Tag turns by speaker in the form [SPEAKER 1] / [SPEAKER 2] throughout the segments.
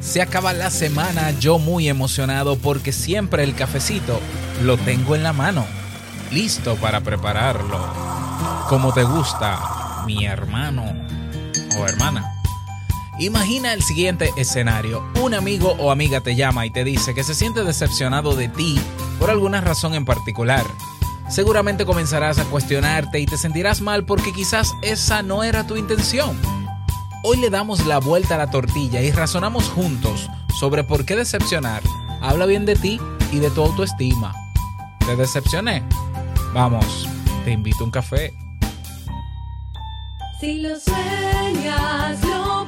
[SPEAKER 1] Se acaba la semana, yo muy emocionado porque siempre el cafecito lo tengo en la mano, listo para prepararlo. Como te gusta, mi hermano o hermana. Imagina el siguiente escenario. Un amigo o amiga te llama y te dice que se siente decepcionado de ti por alguna razón en particular. Seguramente comenzarás a cuestionarte y te sentirás mal porque quizás esa no era tu intención. Hoy le damos la vuelta a la tortilla y razonamos juntos sobre por qué decepcionar. Habla bien de ti y de tu autoestima. ¿Te decepcioné? Vamos, te invito a un café.
[SPEAKER 2] Si lo sueñas, lo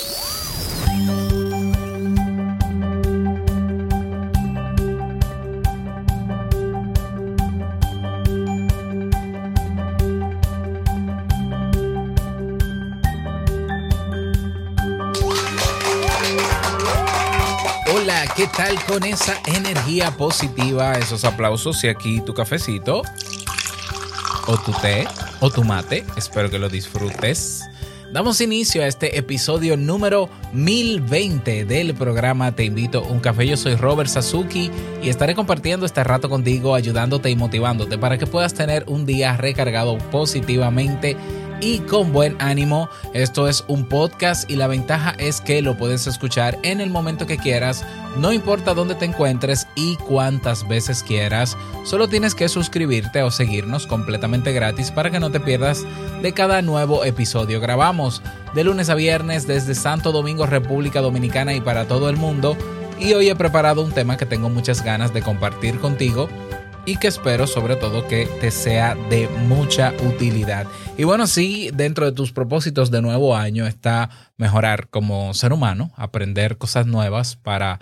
[SPEAKER 1] ¿Qué tal con esa energía positiva, esos aplausos y aquí tu cafecito? O tu té, o tu mate, espero que lo disfrutes. Damos inicio a este episodio número 1020 del programa Te invito a un café. Yo soy Robert Sasuki y estaré compartiendo este rato contigo, ayudándote y motivándote para que puedas tener un día recargado positivamente y con buen ánimo. Esto es un podcast y la ventaja es que lo puedes escuchar en el momento que quieras, no importa dónde te encuentres y cuántas veces quieras. Solo tienes que suscribirte o seguirnos completamente gratis para que no te pierdas de cada nuevo episodio. Grabamos de lunes a viernes desde Santo Domingo, República Dominicana y para todo el mundo. Y hoy he preparado un tema que tengo muchas ganas de compartir contigo y que espero sobre todo que te sea de mucha utilidad. Y bueno, sí, dentro de tus propósitos de nuevo año está mejorar como ser humano, aprender cosas nuevas para,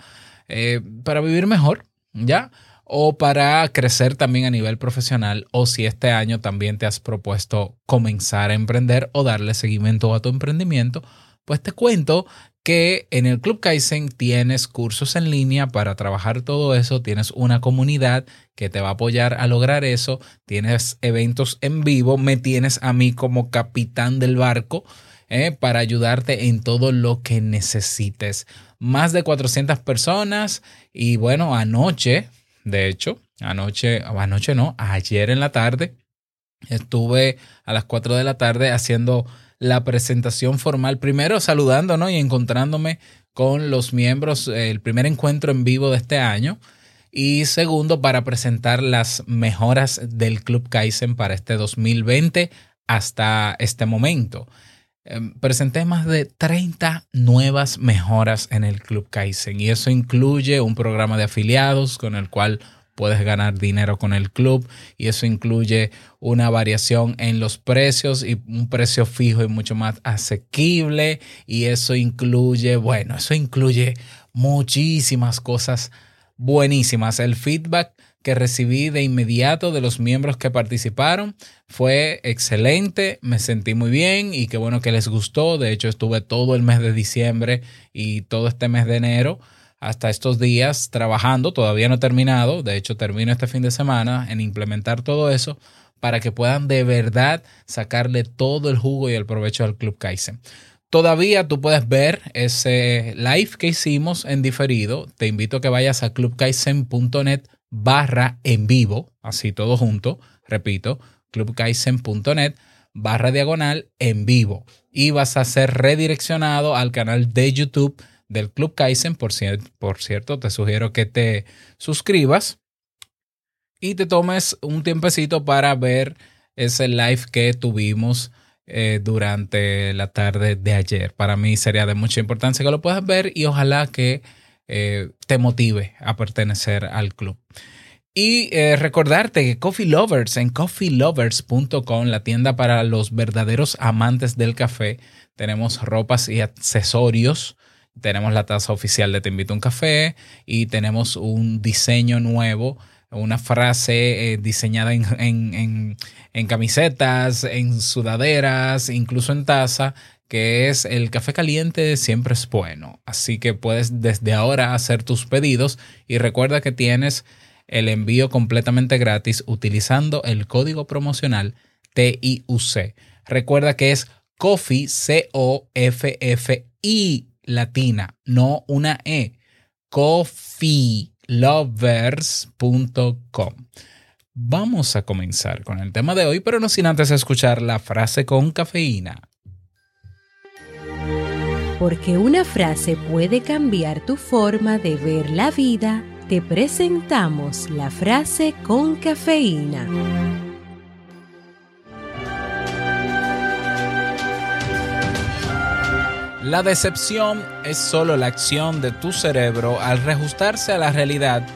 [SPEAKER 1] eh, para vivir mejor, ¿ya? O para crecer también a nivel profesional, o si este año también te has propuesto comenzar a emprender o darle seguimiento a tu emprendimiento, pues te cuento que en el Club Kaizen tienes cursos en línea para trabajar todo eso, tienes una comunidad que te va a apoyar a lograr eso, tienes eventos en vivo, me tienes a mí como capitán del barco eh, para ayudarte en todo lo que necesites. Más de 400 personas y bueno, anoche, de hecho, anoche, anoche no, ayer en la tarde, estuve a las 4 de la tarde haciendo la presentación formal, primero saludando ¿no? y encontrándome con los miembros, el primer encuentro en vivo de este año. Y segundo, para presentar las mejoras del Club Kaizen para este 2020 hasta este momento. Eh, presenté más de 30 nuevas mejoras en el Club Kaizen y eso incluye un programa de afiliados con el cual puedes ganar dinero con el club y eso incluye una variación en los precios y un precio fijo y mucho más asequible y eso incluye, bueno, eso incluye muchísimas cosas buenísimas. El feedback que recibí de inmediato de los miembros que participaron fue excelente, me sentí muy bien y qué bueno que les gustó. De hecho, estuve todo el mes de diciembre y todo este mes de enero hasta estos días trabajando, todavía no he terminado, de hecho termino este fin de semana en implementar todo eso para que puedan de verdad sacarle todo el jugo y el provecho al Club Kaizen. Todavía tú puedes ver ese live que hicimos en diferido. Te invito a que vayas a clubkaizen.net barra en vivo, así todo junto, repito, clubkaizen.net barra diagonal en vivo. Y vas a ser redireccionado al canal de YouTube del Club Kaizen. Por, cier por cierto, te sugiero que te suscribas y te tomes un tiempecito para ver ese live que tuvimos eh, durante la tarde de ayer. Para mí sería de mucha importancia que lo puedas ver y ojalá que eh, te motive a pertenecer al club. Y eh, recordarte que Coffee Lovers en coffeelovers.com, la tienda para los verdaderos amantes del café, tenemos ropas y accesorios. Tenemos la taza oficial de Te invito a un café y tenemos un diseño nuevo, una frase eh, diseñada en, en- en- camisetas, en sudaderas, incluso en taza, que es el café caliente siempre es bueno. Así que puedes desde ahora hacer tus pedidos y recuerda que tienes el envío completamente gratis utilizando el código promocional TIUC. Recuerda que es Coffee, C-O-F-F-I latina, no una E. coffeelovers.com. Vamos a comenzar con el tema de hoy, pero no sin antes escuchar la frase con cafeína.
[SPEAKER 3] Porque una frase puede cambiar tu forma de ver la vida, te presentamos la frase con cafeína.
[SPEAKER 1] La decepción es solo la acción de tu cerebro al reajustarse a la realidad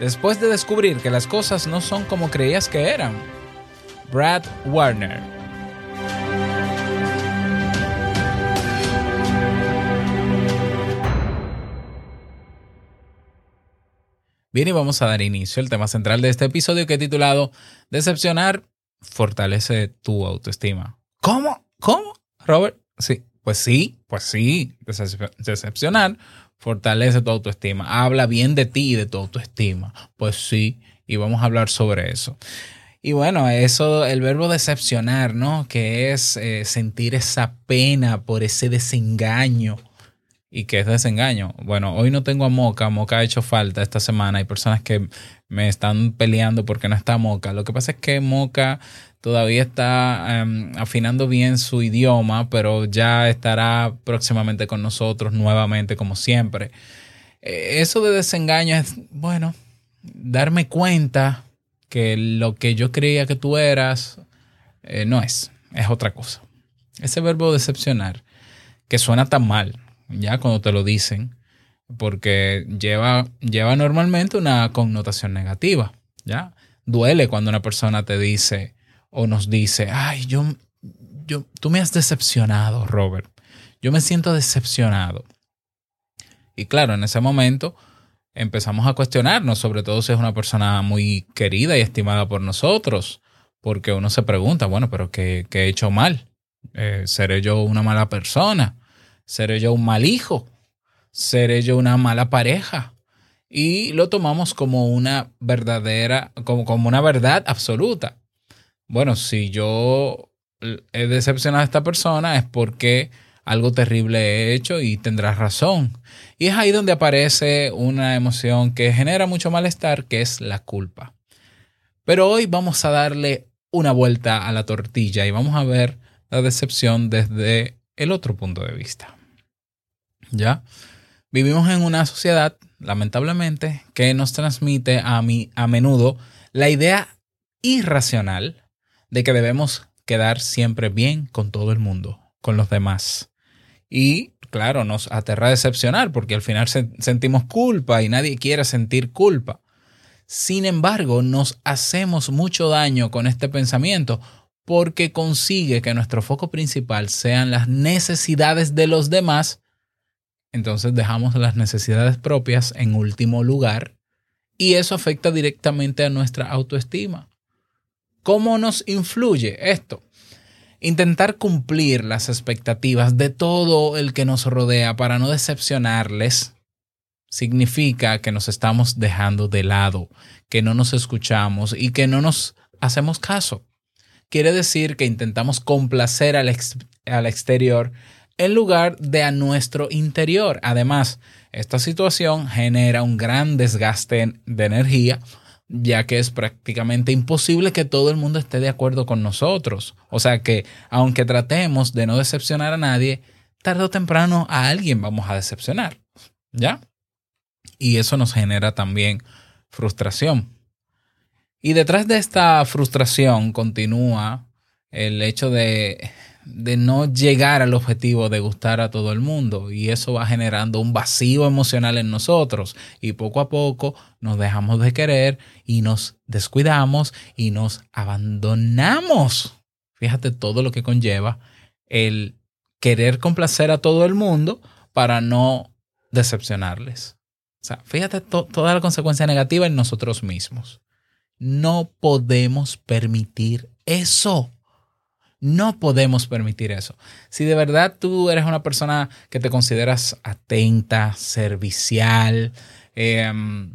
[SPEAKER 1] después de descubrir que las cosas no son como creías que eran. Brad Warner. Bien, y vamos a dar inicio al tema central de este episodio que he titulado Decepcionar fortalece tu autoestima. ¿Cómo? ¿Cómo? Robert, sí, pues sí, pues sí, Decep- decepcionar fortalece tu autoestima. Habla bien de ti y de tu autoestima. Pues sí, y vamos a hablar sobre eso. Y bueno, eso, el verbo decepcionar, ¿no? Que es eh, sentir esa pena por ese desengaño. ¿Y qué es desengaño? Bueno, hoy no tengo a Moca. Moca ha hecho falta esta semana. Hay personas que me están peleando porque no está Moca. Lo que pasa es que Moca todavía está em, afinando bien su idioma, pero ya estará próximamente con nosotros nuevamente, como siempre. Eh, eso de desengaño es, bueno, darme cuenta que lo que yo creía que tú eras eh, no es, es otra cosa. Ese verbo decepcionar, que suena tan mal, ya cuando te lo dicen, porque lleva, lleva normalmente una connotación negativa, ¿ya? Duele cuando una persona te dice o nos dice, ay, yo, yo, tú me has decepcionado, Robert. Yo me siento decepcionado. Y claro, en ese momento empezamos a cuestionarnos, sobre todo si es una persona muy querida y estimada por nosotros, porque uno se pregunta, bueno, pero ¿qué, qué he hecho mal? Eh, ¿Seré yo una mala persona? ¿Seré yo un mal hijo? ¿Seré yo una mala pareja? Y lo tomamos como una verdadera, como, como una verdad absoluta. Bueno, si yo he decepcionado a esta persona es porque algo terrible he hecho y tendrás razón. Y es ahí donde aparece una emoción que genera mucho malestar, que es la culpa. Pero hoy vamos a darle una vuelta a la tortilla y vamos a ver la decepción desde el otro punto de vista. ¿Ya? Vivimos en una sociedad, lamentablemente, que nos transmite a, mí, a menudo la idea irracional de que debemos quedar siempre bien con todo el mundo, con los demás. Y claro, nos aterra decepcionar porque al final se- sentimos culpa y nadie quiere sentir culpa. Sin embargo, nos hacemos mucho daño con este pensamiento porque consigue que nuestro foco principal sean las necesidades de los demás. Entonces dejamos las necesidades propias en último lugar y eso afecta directamente a nuestra autoestima. ¿Cómo nos influye esto? Intentar cumplir las expectativas de todo el que nos rodea para no decepcionarles significa que nos estamos dejando de lado, que no nos escuchamos y que no nos hacemos caso. Quiere decir que intentamos complacer al, ex- al exterior en lugar de a nuestro interior. Además, esta situación genera un gran desgaste de energía, ya que es prácticamente imposible que todo el mundo esté de acuerdo con nosotros. O sea que, aunque tratemos de no decepcionar a nadie, tarde o temprano a alguien vamos a decepcionar. ¿Ya? Y eso nos genera también frustración. Y detrás de esta frustración continúa el hecho de, de no llegar al objetivo de gustar a todo el mundo y eso va generando un vacío emocional en nosotros y poco a poco nos dejamos de querer y nos descuidamos y nos abandonamos. Fíjate todo lo que conlleva el querer complacer a todo el mundo para no decepcionarles. O sea, fíjate toda la consecuencia negativa en nosotros mismos. No podemos permitir eso. No podemos permitir eso. Si de verdad tú eres una persona que te consideras atenta, servicial, em,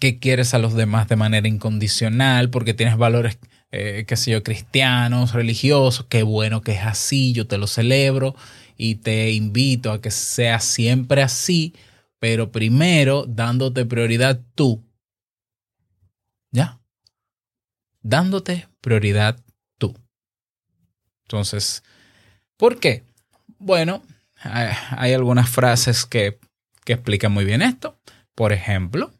[SPEAKER 1] que quieres a los demás de manera incondicional, porque tienes valores, eh, qué sé yo, cristianos, religiosos, qué bueno que es así, yo te lo celebro y te invito a que sea siempre así, pero primero dándote prioridad tú. ¿Ya? Dándote prioridad entonces, ¿por qué? Bueno, hay algunas frases que, explican muy bien esto. Por ejemplo,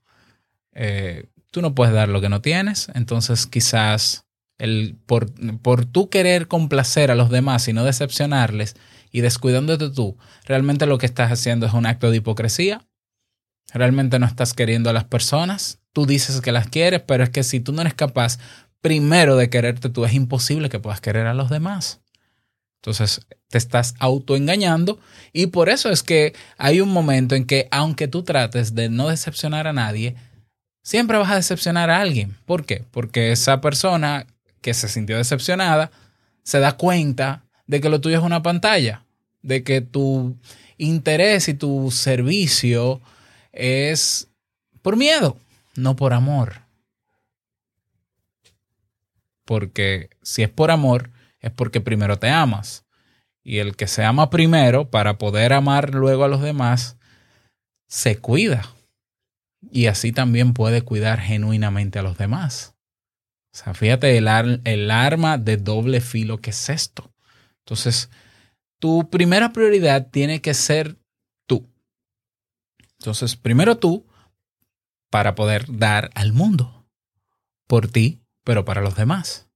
[SPEAKER 1] eh, tú no puedes dar lo que no tienes, entonces quizás el, por, por tú querer complacer a los demás y no decepcionarles y descuidándote tú, realmente lo que estás haciendo es un acto de hipocresía. Realmente no estás queriendo a las personas. Tú dices que las quieres, pero es que si tú no eres capaz primero de quererte tú, es imposible que puedas querer a los demás. Entonces te estás autoengañando y por eso es que hay un momento en que aunque tú trates de no decepcionar a nadie, siempre vas a decepcionar a alguien. ¿Por qué? Porque esa persona que se sintió decepcionada se da cuenta de que lo tuyo es una pantalla, de que tu interés y tu servicio es por miedo, no por amor porque si es por amor, es porque primero te amas. Y el que se ama primero para poder amar luego a los demás, se cuida. Y así también puede cuidar genuinamente a los demás. O sea, fíjate el, el arma de doble filo que es esto. Entonces, tu primera prioridad tiene que ser tú. Entonces, primero tú para poder dar al mundo. Por ti pero para los demás.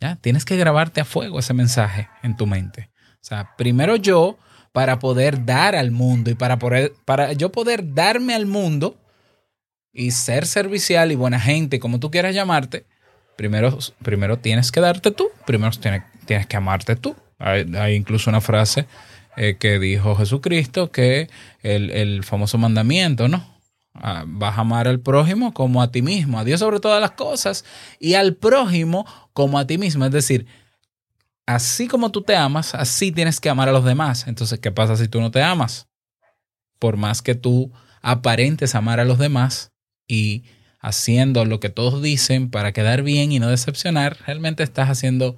[SPEAKER 1] ¿ya? Tienes que grabarte a fuego ese mensaje en tu mente. O sea, primero yo para poder dar al mundo y para, poder, para yo poder darme al mundo y ser servicial y buena gente, como tú quieras llamarte, primero, primero tienes que darte tú, primero tienes, que amarte tú. Hay, incluso una frase eh, que dijo Jesucristo que el, el famoso mandamiento, ¿no? Vas a amar al prójimo como a ti mismo, a Dios sobre todas las cosas y al prójimo como a ti mismo. Es decir, así como tú te amas, así tienes que amar a los demás. Entonces, ¿qué pasa si tú no te amas? Por más que tú aparentes amar a los demás y haciendo lo que todos dicen para quedar bien y no decepcionar, realmente estás haciendo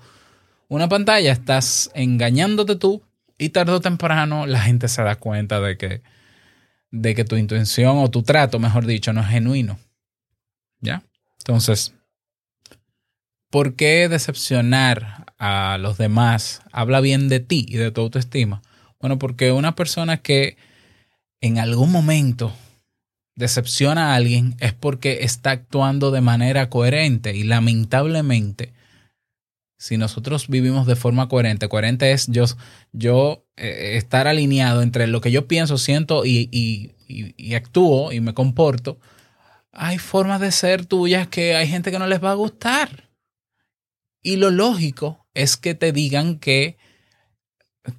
[SPEAKER 1] una pantalla, estás engañándote tú y tarde o temprano la gente se da cuenta de que de que tu intención o tu trato, mejor dicho, no es genuino. ¿Ya? Entonces, ¿por qué decepcionar a los demás habla bien de ti y de tu autoestima? Bueno, porque una persona que en algún momento decepciona a alguien es porque está actuando de manera coherente y lamentablemente si nosotros vivimos de forma coherente, coherente es yo, yo eh, estar alineado entre lo que yo pienso, siento y, y, actúo y me comporto, hay formas de ser tuyas que hay gente que no les va a gustar. Y lo lógico es que te digan que,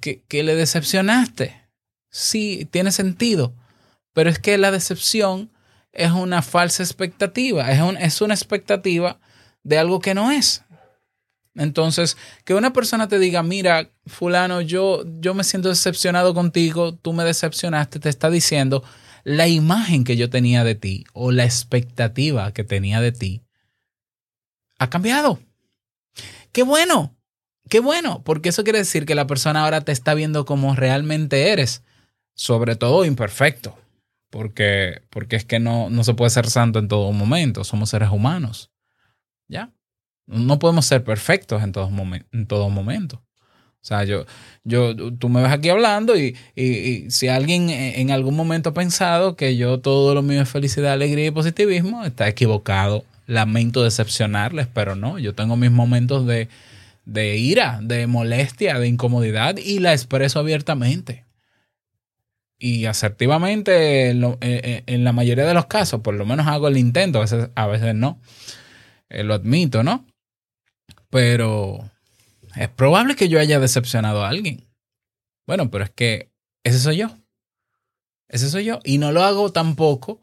[SPEAKER 1] que, que le decepcionaste. Sí, tiene sentido. Pero es que la decepción es una falsa expectativa, es, un, es una expectativa de algo que no es. Entonces, que una persona te diga, mira, fulano, yo, yo me siento decepcionado contigo, tú me decepcionaste, te está diciendo la imagen que yo tenía de ti o la expectativa que tenía de ti ha cambiado. Qué bueno, qué bueno, porque eso quiere decir que la persona ahora te está viendo como realmente eres, sobre todo imperfecto, porque, porque es que no, no se puede ser santo en todo momento, somos seres humanos. ¿Ya? No podemos ser perfectos en todo, en todo momento. O sea, yo, yo, tú me ves aquí hablando y, y, si alguien en algún momento ha pensado que yo todo lo mío es felicidad, alegría y positivismo, está equivocado. Lamento decepcionarles, pero no, yo tengo mis momentos de, de ira, de molestia, de incomodidad y la expreso abiertamente. Y asertivamente, en, eh, en la mayoría de los casos, por lo menos hago el intento, a veces, a veces no. Eh, lo admito, ¿no? Pero es probable que yo haya decepcionado a alguien. Bueno, pero es que ese soy yo. Ese soy yo. Y no lo hago tampoco.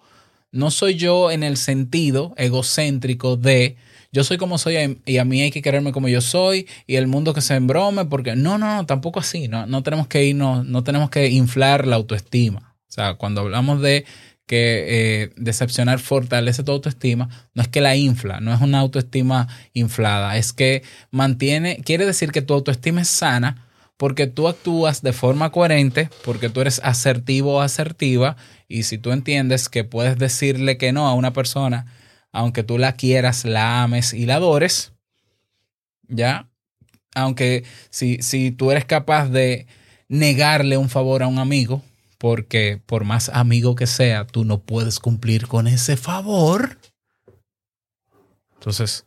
[SPEAKER 1] No soy yo en el sentido egocéntrico de yo soy como soy y a mí hay que quererme como yo soy y el mundo que se embrome porque no, no, no, tampoco así. No, no tenemos que irnos, no tenemos que inflar la autoestima. O sea, cuando hablamos de que eh, decepcionar fortalece tu autoestima, no es que la infla, no es una autoestima inflada, es que mantiene, quiere decir que tu autoestima es sana porque tú actúas de forma coherente, porque tú eres asertivo o asertiva, y si tú entiendes que puedes decirle que no a una persona, aunque tú la quieras, la ames y la adores, ¿ya? Aunque si, si tú eres capaz de negarle un favor a un amigo, porque por más amigo que sea, tú no puedes cumplir con ese favor. Entonces,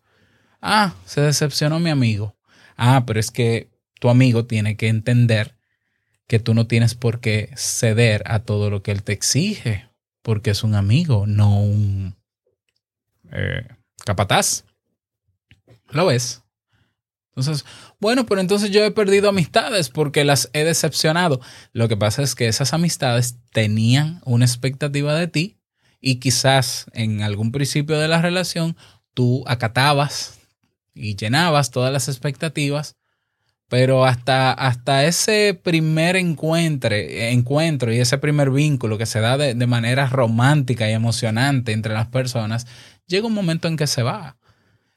[SPEAKER 1] ah, se decepcionó mi amigo. Ah, pero es que tu amigo tiene que entender que tú no tienes por qué ceder a todo lo que él te exige, porque es un amigo, no un eh, capataz. ¿Lo ves? Entonces, bueno, pero entonces yo he perdido amistades porque las he decepcionado. Lo que pasa es que esas amistades tenían una expectativa de ti y quizás en algún principio de la relación tú acatabas y llenabas todas las expectativas, pero hasta, hasta ese primer encuentro, encuentro y ese primer vínculo que se da de, de manera romántica y emocionante entre las personas, llega un momento en que se va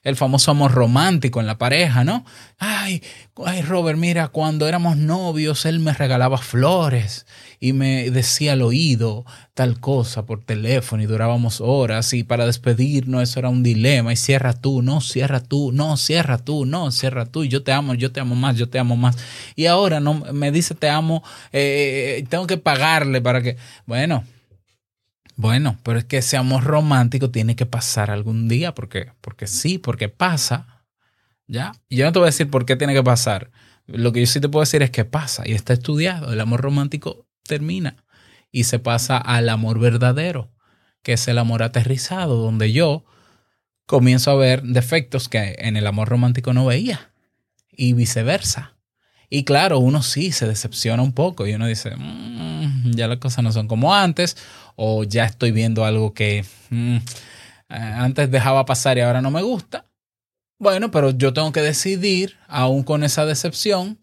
[SPEAKER 1] el famoso amor romántico en la pareja, ¿no? Ay, ay, Robert, mira, cuando éramos novios, él me regalaba flores y me decía al oído tal cosa por teléfono y durábamos horas y para despedirnos eso era un dilema y cierra tú, no, cierra tú, no, cierra tú, no, cierra tú yo te amo, yo te amo más, yo te amo más. Y ahora no me dice te amo, eh, tengo que pagarle para que, bueno, bueno, pero es que ese amor romántico tiene que pasar algún día, porque, porque sí, porque pasa. ¿Ya? Y yo no te voy a decir por qué tiene que pasar. Lo que yo sí te puedo decir es que pasa y está estudiado. El amor romántico termina y se pasa al amor verdadero, que es el amor aterrizado, donde yo comienzo a ver defectos que en el amor romántico no veía y viceversa. Y claro, uno sí se decepciona un poco y uno dice, "Mm, ya las cosas no son como antes, o ya estoy viendo algo que mm, eh, antes dejaba pasar y ahora no me gusta. Bueno, pero yo tengo que decidir, aún con esa decepción,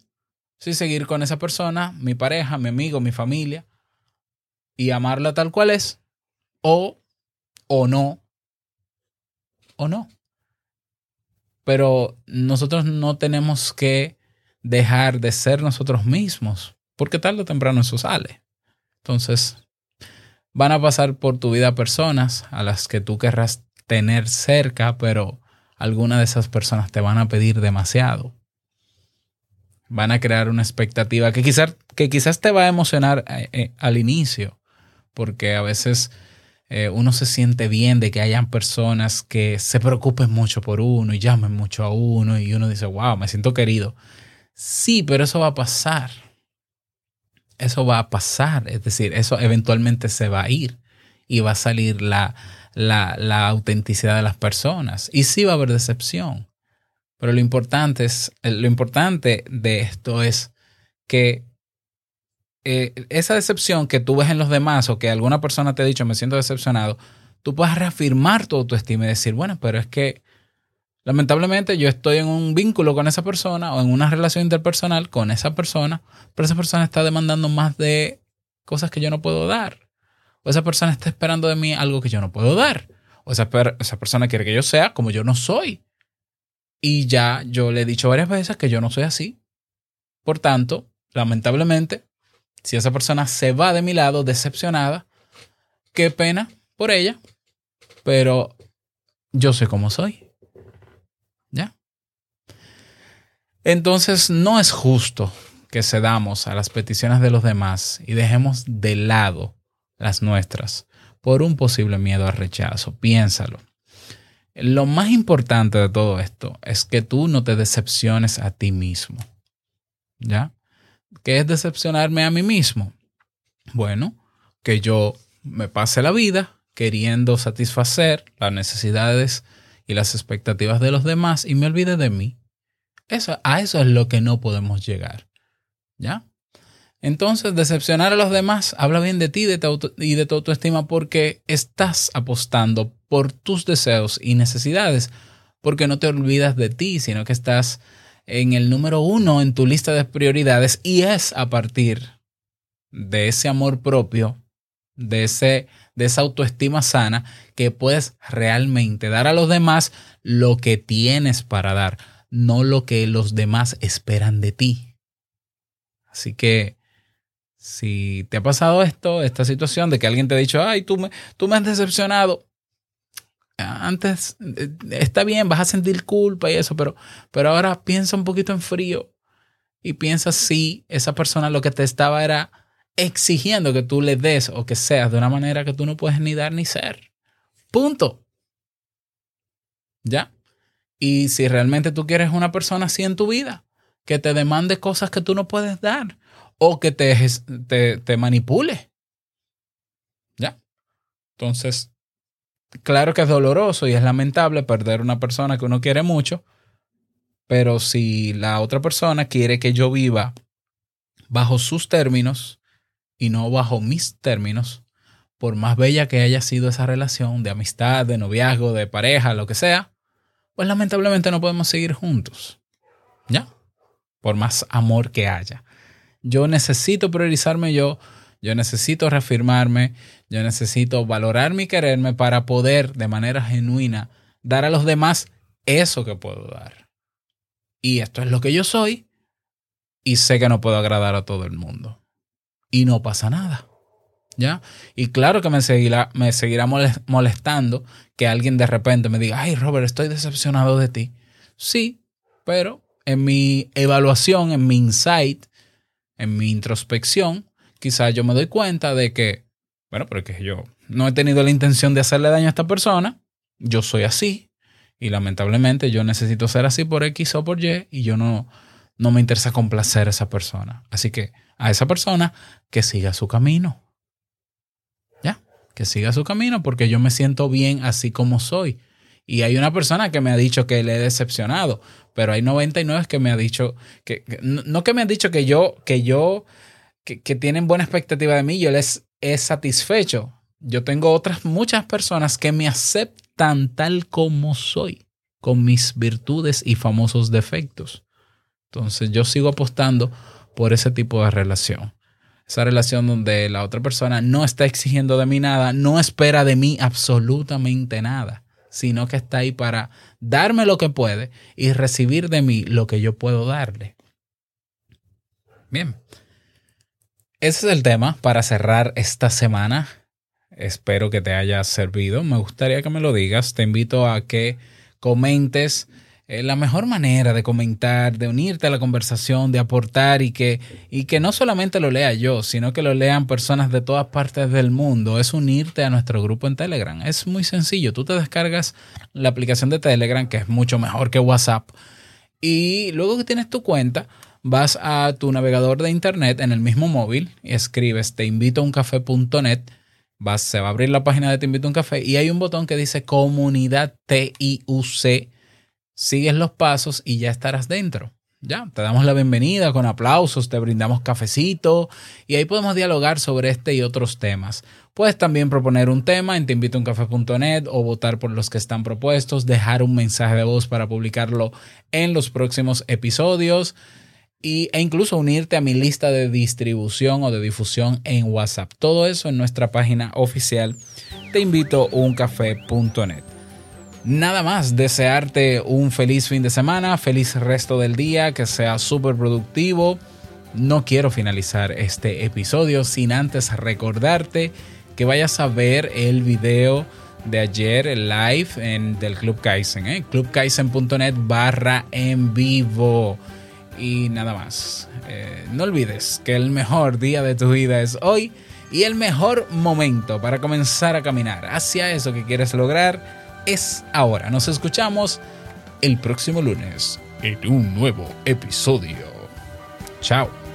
[SPEAKER 1] si seguir con esa persona, mi pareja, mi amigo, mi familia, y amarla tal cual es, o, o no, o no. Pero nosotros no tenemos que dejar de ser nosotros mismos, porque tarde o temprano eso sale. Entonces, van a pasar por tu vida personas a las que tú querrás tener cerca, pero algunas de esas personas te van a pedir demasiado. Van a crear una expectativa que quizás, que quizás te va a emocionar eh, eh, al inicio, porque a veces eh, uno se siente bien de que hayan personas que se preocupen mucho por uno y llamen mucho a uno y uno dice, wow, me siento querido. Sí, pero eso va a pasar. Eso va a pasar. Es decir, eso eventualmente se va a ir y va a salir la, la, autenticidad de las personas. Y sí va a haber decepción. Pero lo importante, es, lo importante de esto es que eh, esa decepción que tú ves en los demás o que alguna persona te ha dicho me siento decepcionado, tú puedes reafirmar tu autoestima y decir, bueno, pero es que lamentablemente yo estoy en un vínculo con esa persona o en una relación interpersonal con esa persona, pero esa persona está demandando más de cosas que yo no puedo dar. O esa persona está esperando de mí algo que yo no puedo dar. O esa, esa persona quiere que yo sea como yo no soy. Y ya yo le he dicho varias veces que yo no soy así. Por tanto, lamentablemente, si esa persona se va de mi lado decepcionada, qué pena por ella, pero yo sé cómo soy. ¿Ya? Entonces, no es justo que cedamos a las peticiones de los demás y dejemos de lado las nuestras por un posible miedo al rechazo. Piénsalo. lo más importante de todo esto es que tú no te decepciones a ti mismo. ¿Ya? ¿Qué es decepcionarme a mí mismo? Bueno, que yo me pase la vida queriendo satisfacer las necesidades y las expectativas de los demás y me olvide de mí. Eso, a eso es lo que no podemos llegar. ¿Ya? Entonces, decepcionar a los demás habla bien de ti de y de tu autoestima porque estás apostando por tus deseos y necesidades, porque no te olvidas de ti, sino que estás en el número uno en tu lista de prioridades y es a partir de ese amor propio, de, ese, de esa autoestima sana, que puedes realmente dar a los demás lo que tienes para dar, no lo que los demás esperan de ti. Así que si te ha pasado esto, esta situación de que alguien te ha dicho, ay, tú me, tú me has decepcionado, antes eh, está bien, vas a sentir culpa y eso, pero, pero ahora piensa un poquito en frío y piensa si esa persona lo que te estaba era exigiendo que tú le des o que seas de una manera que tú no puedes ni dar ni ser. Punto. ¿Ya? Y si realmente tú quieres una persona así en tu vida, que te demande cosas que tú no puedes dar o que te, te, manipule. ¿Ya? Entonces, claro que es doloroso y es lamentable perder una persona que uno quiere mucho, pero si la otra persona quiere que yo viva bajo sus términos y no bajo mis términos, por más bella que haya sido esa relación de amistad, de noviazgo, de pareja, lo que sea, pues lamentablemente no podemos seguir juntos. ¿Ya? Por más amor que haya. Yo necesito priorizarme yo, yo necesito reafirmarme, yo necesito valorarme y quererme para poder de manera genuina dar a los demás eso que puedo dar. Y esto es lo que yo soy y sé que no puedo agradar a todo el mundo. Y no pasa nada. ¿Ya? Y claro que me seguirá, me seguirá molestando que alguien de repente me diga, ay Robert, estoy decepcionado de ti. Sí, pero en mi evaluación, en mi insight, en mi introspección, quizás yo me doy cuenta de que, bueno, porque yo no he tenido la intención de hacerle daño a esta persona, yo soy así y lamentablemente yo necesito ser así por X o por Y y yo no, no me interesa complacer a esa persona. Así que a esa persona que siga su camino. Que siga su camino porque yo me siento bien así como soy. Y hay una persona que me ha dicho que le he decepcionado, pero hay 99 que me ha dicho que, no que me han dicho que yo que yo que, tienen buena expectativa de mí, yo les he satisfecho. Yo tengo otras muchas personas que me aceptan tal como soy, con mis virtudes y famosos defectos. Entonces yo sigo apostando por ese tipo de relación. Esa relación donde la otra persona no está exigiendo de mí nada, no espera de mí absolutamente nada, sino que está ahí para darme lo que puede y recibir de mí lo que yo puedo darle. Bien, ese es el tema para cerrar esta semana. Espero que te haya servido. Me gustaría que me lo digas. Te invito a que comentes. Eh, la mejor manera de comentar, de unirte a la conversación, de aportar y que, y que no solamente lo lea yo, sino que lo lean personas de todas partes del mundo, es unirte a nuestro grupo en Telegram. Es muy sencillo. Tú te descargas la aplicación de Telegram, que es mucho mejor que WhatsApp, y luego que tienes tu cuenta, vas a tu navegador de internet en el mismo móvil y escribes te invito a un. Vas, se va a abrir la página de Te invito a un café y hay un botón que dice comunidad TIUC. Sigues los pasos y ya estarás dentro. Ya, te damos la bienvenida con aplausos, te brindamos cafecito y ahí podemos dialogar sobre este y otros temas. Puedes también proponer un tema en teinvitouncafé.net o votar por los que están propuestos, dejar un mensaje de voz para publicarlo en los próximos episodios y, e incluso unirte a mi lista de distribución o de difusión en WhatsApp. Todo eso en nuestra página oficial te invito uncafé.net. Nada más, desearte un feliz fin de semana, feliz resto del día, que sea súper productivo. No quiero finalizar este episodio sin antes recordarte que vayas a ver el video de ayer, live en, del Club Kaizen, ¿eh? clubkaizen.net barra en vivo y nada más. Eh, no olvides que el mejor día de tu vida es hoy y el mejor momento para comenzar a caminar hacia eso que quieres lograr es ahora. Nos escuchamos el próximo lunes en un nuevo episodio. Chao.